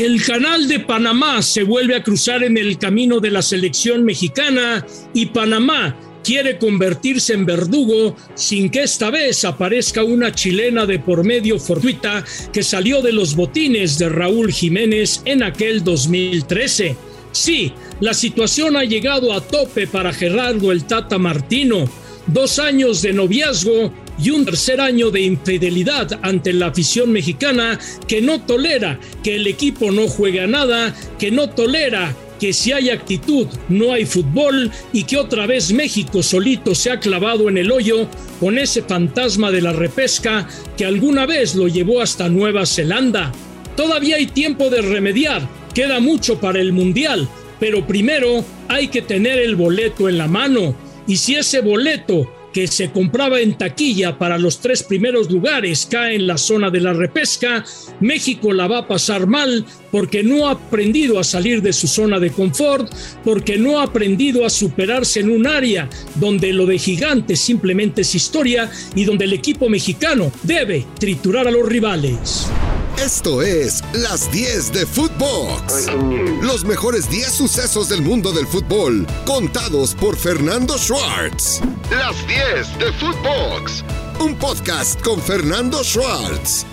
El canal de Panamá se vuelve a cruzar en el camino de la selección mexicana y Panamá quiere convertirse en verdugo sin que esta vez aparezca una chilena de por medio fortuita que salió de los botines de Raúl Jiménez en aquel 2013. Sí, la situación ha llegado a tope para Gerardo el Tata Martino. Dos años de noviazgo y un tercer año de infidelidad ante la afición mexicana que no tolera que el equipo no juegue a nada, que no tolera que si hay actitud no hay fútbol y que otra vez México solito se ha clavado en el hoyo con ese fantasma de la repesca que alguna vez lo llevó hasta Nueva Zelanda. Todavía hay tiempo de remediar, queda mucho para el Mundial, pero primero hay que tener el boleto en la mano y si ese boleto que se compraba en taquilla para los tres primeros lugares cae en la zona de la repesca, México la va a pasar mal porque no ha aprendido a salir de su zona de confort, porque no ha aprendido a superarse en un área donde lo de gigante simplemente es historia y donde el equipo mexicano debe triturar a los rivales. Esto es Las 10 de Footbox. Los mejores 10 sucesos del mundo del fútbol, contados por Fernando Schwartz. Las 10 de Footbox. Un podcast con Fernando Schwartz.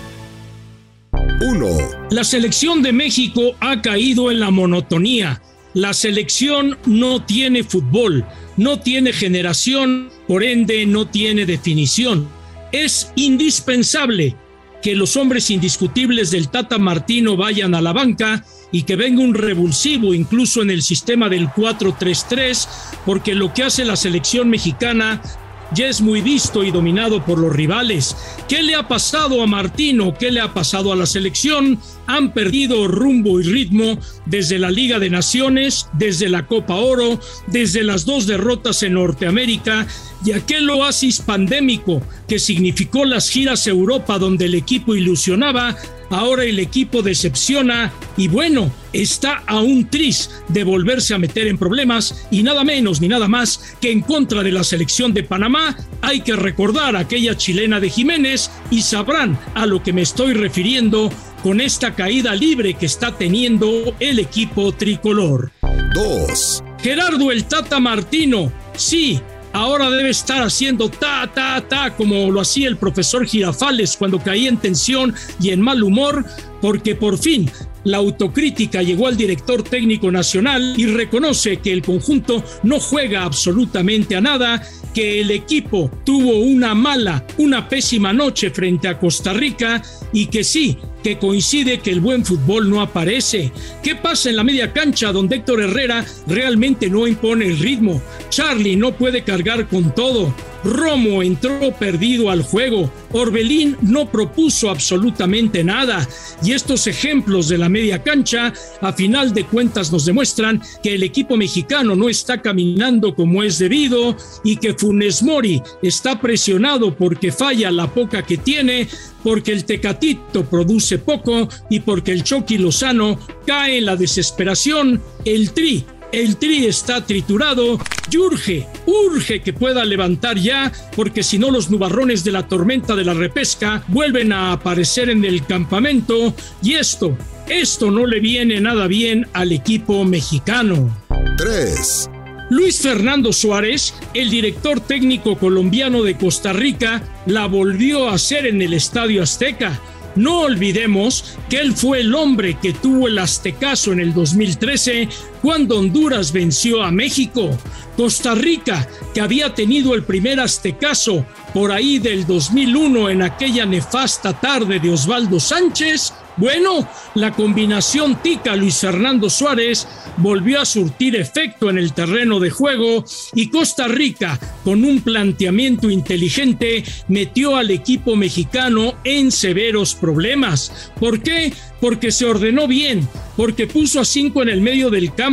1. La selección de México ha caído en la monotonía. La selección no tiene fútbol, no tiene generación, por ende no tiene definición. Es indispensable que los hombres indiscutibles del Tata Martino vayan a la banca y que venga un revulsivo incluso en el sistema del 4-3-3, porque lo que hace la selección mexicana ya es muy visto y dominado por los rivales. ¿Qué le ha pasado a Martino? ¿Qué le ha pasado a la selección? Han perdido rumbo y ritmo desde la Liga de Naciones, desde la Copa Oro, desde las dos derrotas en Norteamérica y aquel oasis pandémico que significó las giras Europa donde el equipo ilusionaba Ahora el equipo decepciona y bueno, está a un tris de volverse a meter en problemas y nada menos ni nada más que en contra de la selección de Panamá hay que recordar a aquella chilena de Jiménez y sabrán a lo que me estoy refiriendo con esta caída libre que está teniendo el equipo tricolor. 2. Gerardo el Tata Martino, sí, ahora debe estar haciendo ta, ta, ta, como lo hacía el profesor Girafales cuando caía en tensión y en mal humor, porque por fin la autocrítica llegó al director técnico nacional y reconoce que el conjunto no juega absolutamente a nada, que el equipo tuvo una mala, una pésima noche frente a Costa Rica y que sí, que coincide que el buen fútbol no aparece. ¿Qué pasa en la media cancha donde Héctor Herrera realmente no impone el ritmo? Charlie no puede cargar con todo. Romo entró perdido al juego. Orbelín no propuso absolutamente nada. Y estos ejemplos de la media cancha, a final de cuentas, nos demuestran que el equipo mexicano no está caminando como es debido y que Funes Mori está presionado porque falla la poca que tiene, porque el Tecatito produce poco y porque el Chucky Lozano cae en la desesperación. El Tri el tri está triturado y urge, urge que pueda levantar ya, porque si no los nubarrones de la tormenta de la repesca vuelven a aparecer en el campamento y esto, esto no le viene nada bien al equipo mexicano. 3. Luis Fernando Suárez, el director técnico colombiano de Costa Rica, la volvió a hacer en el Estadio Azteca no olvidemos que él fue el hombre que tuvo el aztecaso en el 2013 cuando Honduras venció a México. Costa Rica, que había tenido el primer aztecaso por ahí del 2001 en aquella nefasta tarde de Osvaldo Sánchez, bueno, la combinación Tica Luis Fernando Suárez volvió a surtir efecto en el terreno de juego y Costa Rica, con un planteamiento inteligente, metió al equipo mexicano en severos problemas. ¿Por qué? Porque se ordenó bien, porque puso a cinco en el medio del campo,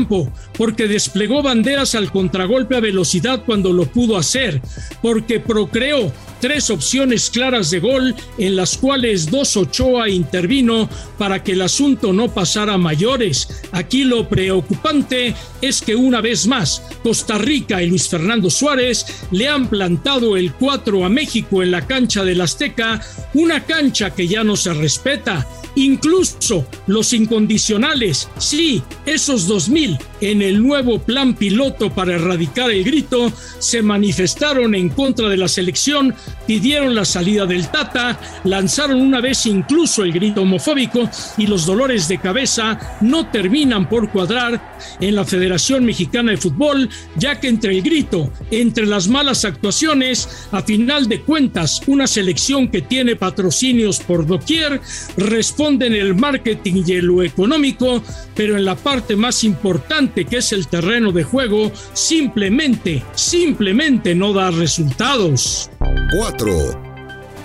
porque desplegó banderas al contragolpe a velocidad cuando lo pudo hacer, porque procreó tres opciones claras de gol en las cuales dos Ochoa intervino para que el asunto no pasara a mayores. Aquí lo preocupante es que una vez más Costa Rica y Luis Fernando Suárez le han plantado el 4 a México en la cancha del Azteca, una cancha que ya no se respeta Incluso los incondicionales, sí, esos 2000 en el nuevo plan piloto para erradicar el grito, se manifestaron en contra de la selección, pidieron la salida del Tata, lanzaron una vez incluso el grito homofóbico y los dolores de cabeza no terminan por cuadrar en la Federación Mexicana de Fútbol, ya que entre el grito, entre las malas actuaciones, a final de cuentas, una selección que tiene patrocinios por doquier, responde en el marketing y lo económico, pero en la parte más importante que es el terreno de juego, simplemente, simplemente no da resultados. 4.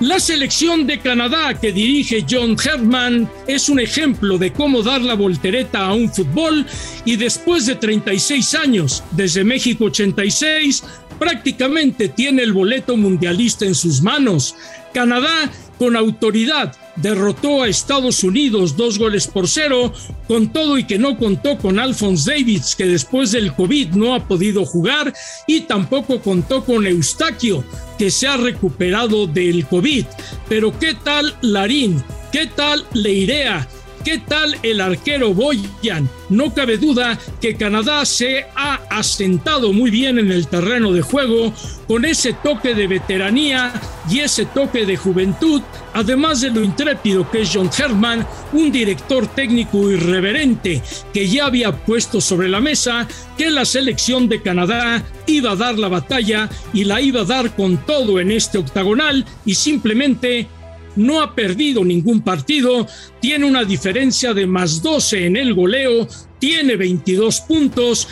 La selección de Canadá que dirige John Herman es un ejemplo de cómo dar la voltereta a un fútbol y después de 36 años, desde México 86, prácticamente tiene el boleto mundialista en sus manos. Canadá con autoridad derrotó a Estados Unidos dos goles por cero, con todo y que no contó con Alphonse Davids, que después del COVID no ha podido jugar, y tampoco contó con Eustaquio, que se ha recuperado del COVID. Pero ¿qué tal Larín? ¿Qué tal Leirea? ¿Qué tal el arquero Boyan? No cabe duda que Canadá se ha asentado muy bien en el terreno de juego con ese toque de veteranía y ese toque de juventud, además de lo intrépido que es John Herman, un director técnico irreverente que ya había puesto sobre la mesa que la selección de Canadá iba a dar la batalla y la iba a dar con todo en este octagonal y simplemente no ha perdido ningún partido, tiene una diferencia de más 12 en el goleo, tiene 22 puntos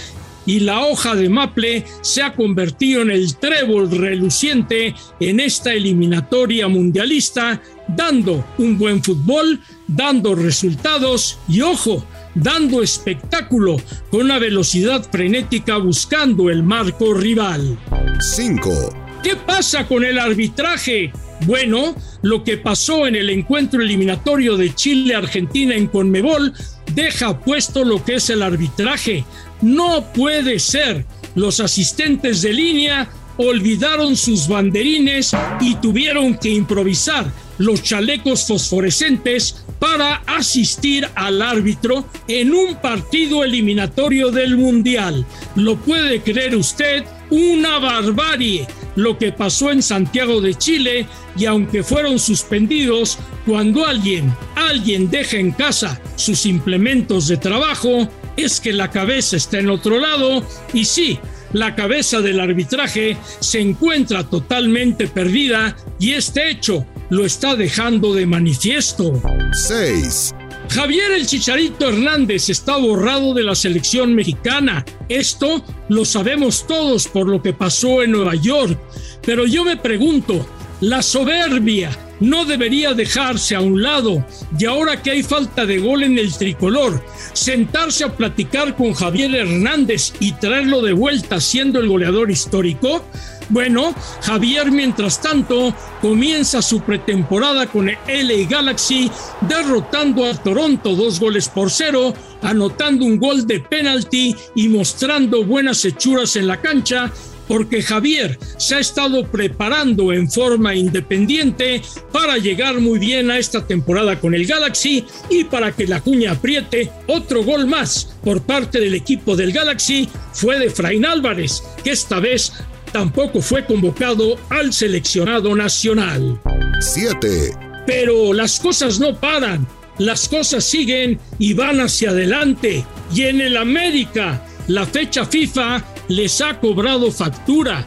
y la hoja de Maple se ha convertido en el trébol reluciente en esta eliminatoria mundialista, dando un buen fútbol, dando resultados y ojo, dando espectáculo con una velocidad frenética buscando el marco rival. 5. ¿Qué pasa con el arbitraje? Bueno, lo que pasó en el encuentro eliminatorio de Chile-Argentina en Conmebol deja puesto lo que es el arbitraje. No puede ser. Los asistentes de línea olvidaron sus banderines y tuvieron que improvisar los chalecos fosforescentes para asistir al árbitro en un partido eliminatorio del Mundial. ¿Lo puede creer usted? Una barbarie lo que pasó en Santiago de Chile y aunque fueron suspendidos, cuando alguien, alguien deja en casa sus implementos de trabajo, es que la cabeza está en otro lado y sí, la cabeza del arbitraje se encuentra totalmente perdida y este hecho lo está dejando de manifiesto. 6. Javier el Chicharito Hernández está borrado de la selección mexicana. Esto lo sabemos todos por lo que pasó en Nueva York. Pero yo me pregunto, la soberbia no debería dejarse a un lado y ahora que hay falta de gol en el tricolor, sentarse a platicar con Javier Hernández y traerlo de vuelta siendo el goleador histórico? Bueno, Javier, mientras tanto, comienza su pretemporada con el LA Galaxy, derrotando a Toronto dos goles por cero, anotando un gol de penalti y mostrando buenas hechuras en la cancha, porque Javier se ha estado preparando en forma independiente para llegar muy bien a esta temporada con el Galaxy y para que la cuña apriete otro gol más por parte del equipo del Galaxy fue de Fraín Álvarez, que esta vez tampoco fue convocado al seleccionado nacional. 7. Pero las cosas no paran, las cosas siguen y van hacia adelante. Y en el América, la fecha FIFA les ha cobrado factura.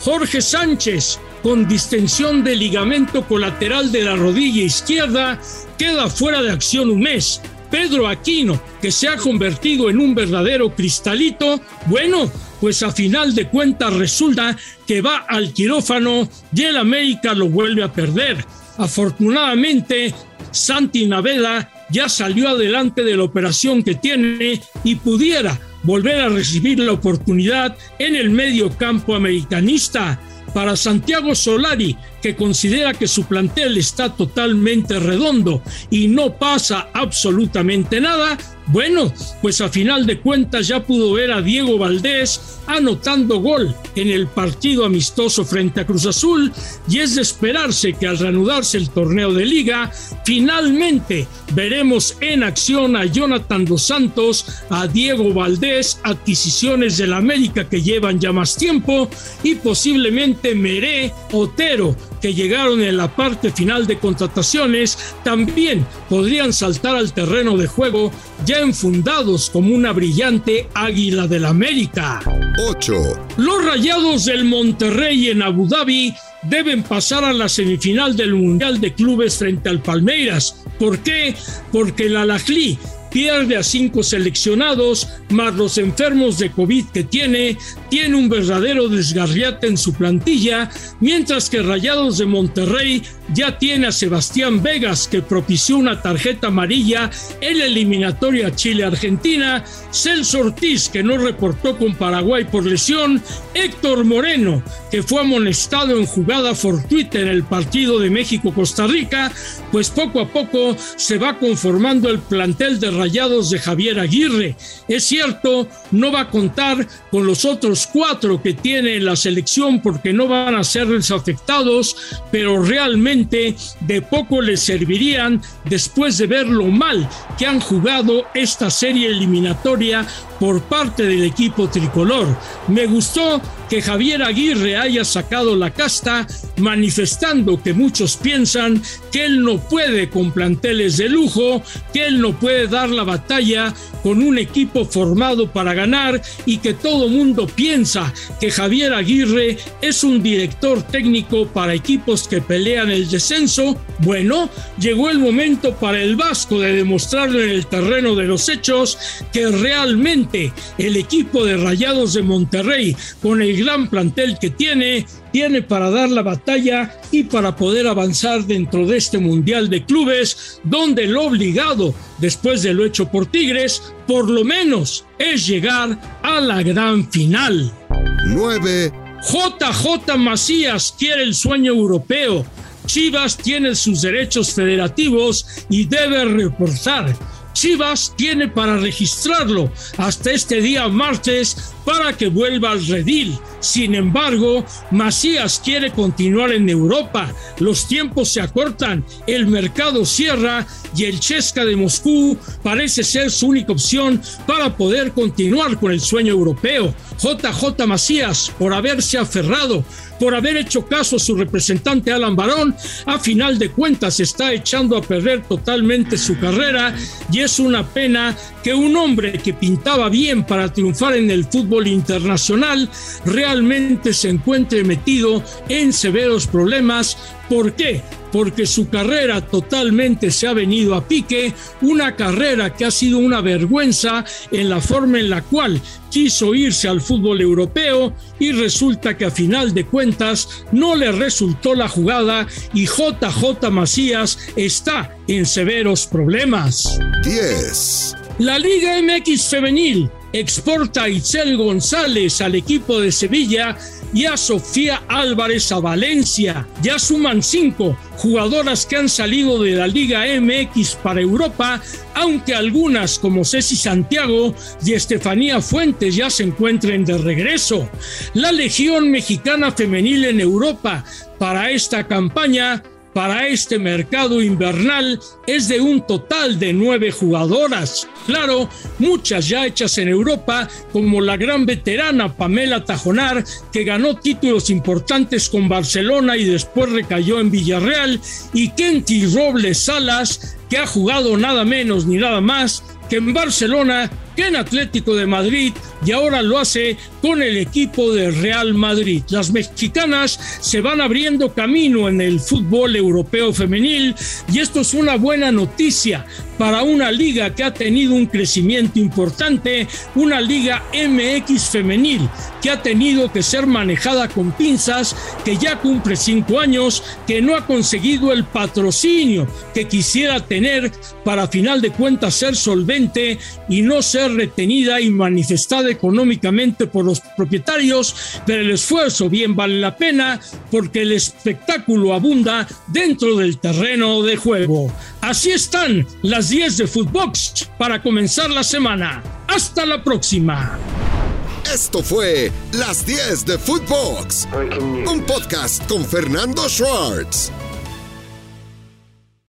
Jorge Sánchez, con distensión de ligamento colateral de la rodilla izquierda, queda fuera de acción un mes. Pedro Aquino, que se ha convertido en un verdadero cristalito, bueno, pues a final de cuentas resulta que va al quirófano y el América lo vuelve a perder. Afortunadamente, Santi Naveda ya salió adelante de la operación que tiene y pudiera volver a recibir la oportunidad en el medio campo americanista. Para Santiago Solari, que considera que su plantel está totalmente redondo y no pasa absolutamente nada, Bueno, pues a final de cuentas ya pudo ver a Diego Valdés anotando gol en el partido amistoso frente a Cruz Azul y es de esperarse que al reanudarse el torneo de liga, finalmente veremos en acción a Jonathan Dos Santos, a Diego Valdés, adquisiciones del América que llevan ya más tiempo y posiblemente Meré, Otero, que llegaron en la parte final de contrataciones, también podrían saltar al terreno de juego ya enfundados como una brillante águila del América. 8. Los Rayados del Monterrey en Abu Dhabi deben pasar a la semifinal del Mundial de Clubes frente al Palmeiras. ¿Por qué? Porque el Alajli pierde a cinco seleccionados, más los enfermos de COVID que tiene, tiene un verdadero desgarriate en su plantilla, mientras que Rayados de Monterrey ya tiene a Sebastián Vegas que propició una tarjeta amarilla en la eliminatoria Chile-Argentina, Celso Ortiz que no reportó con Paraguay por lesión, Héctor Moreno que fue amonestado en jugada fortuita en el partido de México-Costa Rica, pues poco a poco se va conformando el plantel de Rayados de Javier Aguirre. Es cierto, no va a contar con los otros cuatro que tiene en la selección porque no van a ser desafectados, pero realmente de poco les servirían después de ver lo mal que han jugado esta serie eliminatoria por parte del equipo tricolor. Me gustó que Javier Aguirre haya sacado la casta manifestando que muchos piensan que él no puede con planteles de lujo, que él no puede dar la batalla con un equipo formado para ganar y que todo mundo piensa que Javier Aguirre es un director técnico para equipos que pelean el descenso. Bueno, llegó el momento para el Vasco de demostrarlo en el terreno de los hechos que realmente el equipo de Rayados de Monterrey, con el gran plantel que tiene, tiene para dar la batalla y para poder avanzar dentro de este Mundial de Clubes, donde lo obligado, después de lo hecho por Tigres, por lo menos es llegar a la gran final. 9. JJ Macías quiere el sueño europeo. Chivas tiene sus derechos federativos y debe reportar. Chivas tiene para registrarlo hasta este día martes para que vuelva al redil. Sin embargo, Macías quiere continuar en Europa. Los tiempos se acortan, el mercado cierra y el Chesca de Moscú parece ser su única opción para poder continuar con el sueño europeo. JJ Macías, por haberse aferrado, por haber hecho caso a su representante Alan Barón, a final de cuentas está echando a perder totalmente su carrera y es una pena que un hombre que pintaba bien para triunfar en el fútbol internacional realmente se encuentre metido en severos problemas. ¿Por qué? porque su carrera totalmente se ha venido a pique, una carrera que ha sido una vergüenza en la forma en la cual quiso irse al fútbol europeo y resulta que a final de cuentas no le resultó la jugada y JJ Macías está en severos problemas. 10. La Liga MX Femenil exporta a Itzel González al equipo de Sevilla y a Sofía Álvarez a Valencia. Ya suman cinco jugadoras que han salido de la Liga MX para Europa, aunque algunas como Ceci Santiago y Estefanía Fuentes ya se encuentren de regreso. La Legión Mexicana Femenil en Europa para esta campaña para este mercado invernal es de un total de nueve jugadoras. Claro, muchas ya hechas en Europa, como la gran veterana Pamela Tajonar, que ganó títulos importantes con Barcelona y después recayó en Villarreal, y Kenty Robles Salas, que ha jugado nada menos ni nada más que en Barcelona que en Atlético de Madrid y ahora lo hace con el equipo de Real Madrid. Las mexicanas se van abriendo camino en el fútbol europeo femenil y esto es una buena noticia para una liga que ha tenido un crecimiento importante, una liga MX femenil que ha tenido que ser manejada con pinzas, que ya cumple cinco años, que no ha conseguido el patrocinio que quisiera tener para final de cuentas ser solvente y no ser ser retenida y manifestada económicamente por los propietarios, pero el esfuerzo bien vale la pena porque el espectáculo abunda dentro del terreno de juego. Así están las 10 de Footbox para comenzar la semana. Hasta la próxima. Esto fue Las 10 de Footbox, un podcast con Fernando Schwartz.